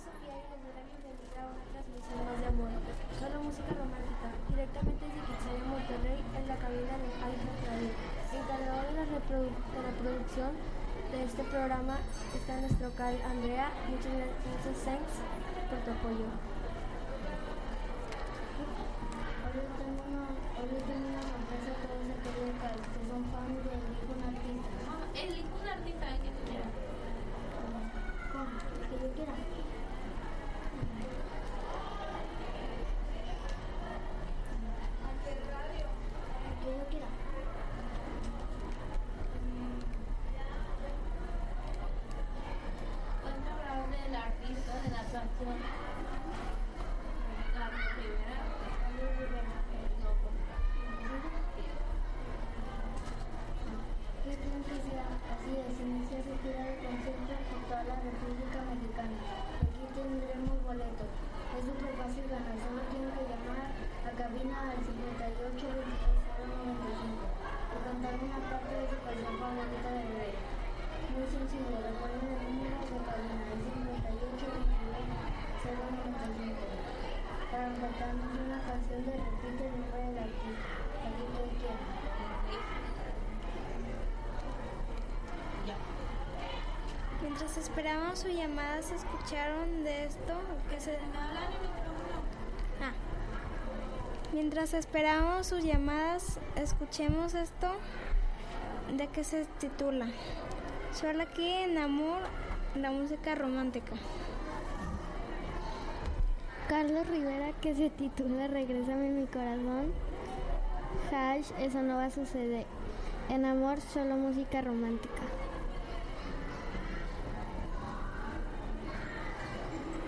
Sofía y a una transmisión de solo música romántica, directamente desde Quetzalía, Monterrey, en la cabina de Alfa Radio. Encargado de la, de la producción de este programa está nuestro cal Andrea. Muchas gracias, thanks por tu apoyo. De una canción repite quiero. Mientras esperábamos su llamada, ¿se escucharon de esto? Que se... Ah. Mientras esperábamos sus llamadas, escuchemos esto de que se titula Solo aquí en amor, la música romántica. Carlos Rivera que se titula Regrésame mi corazón. Hash, eso no va a suceder. En amor, solo música romántica.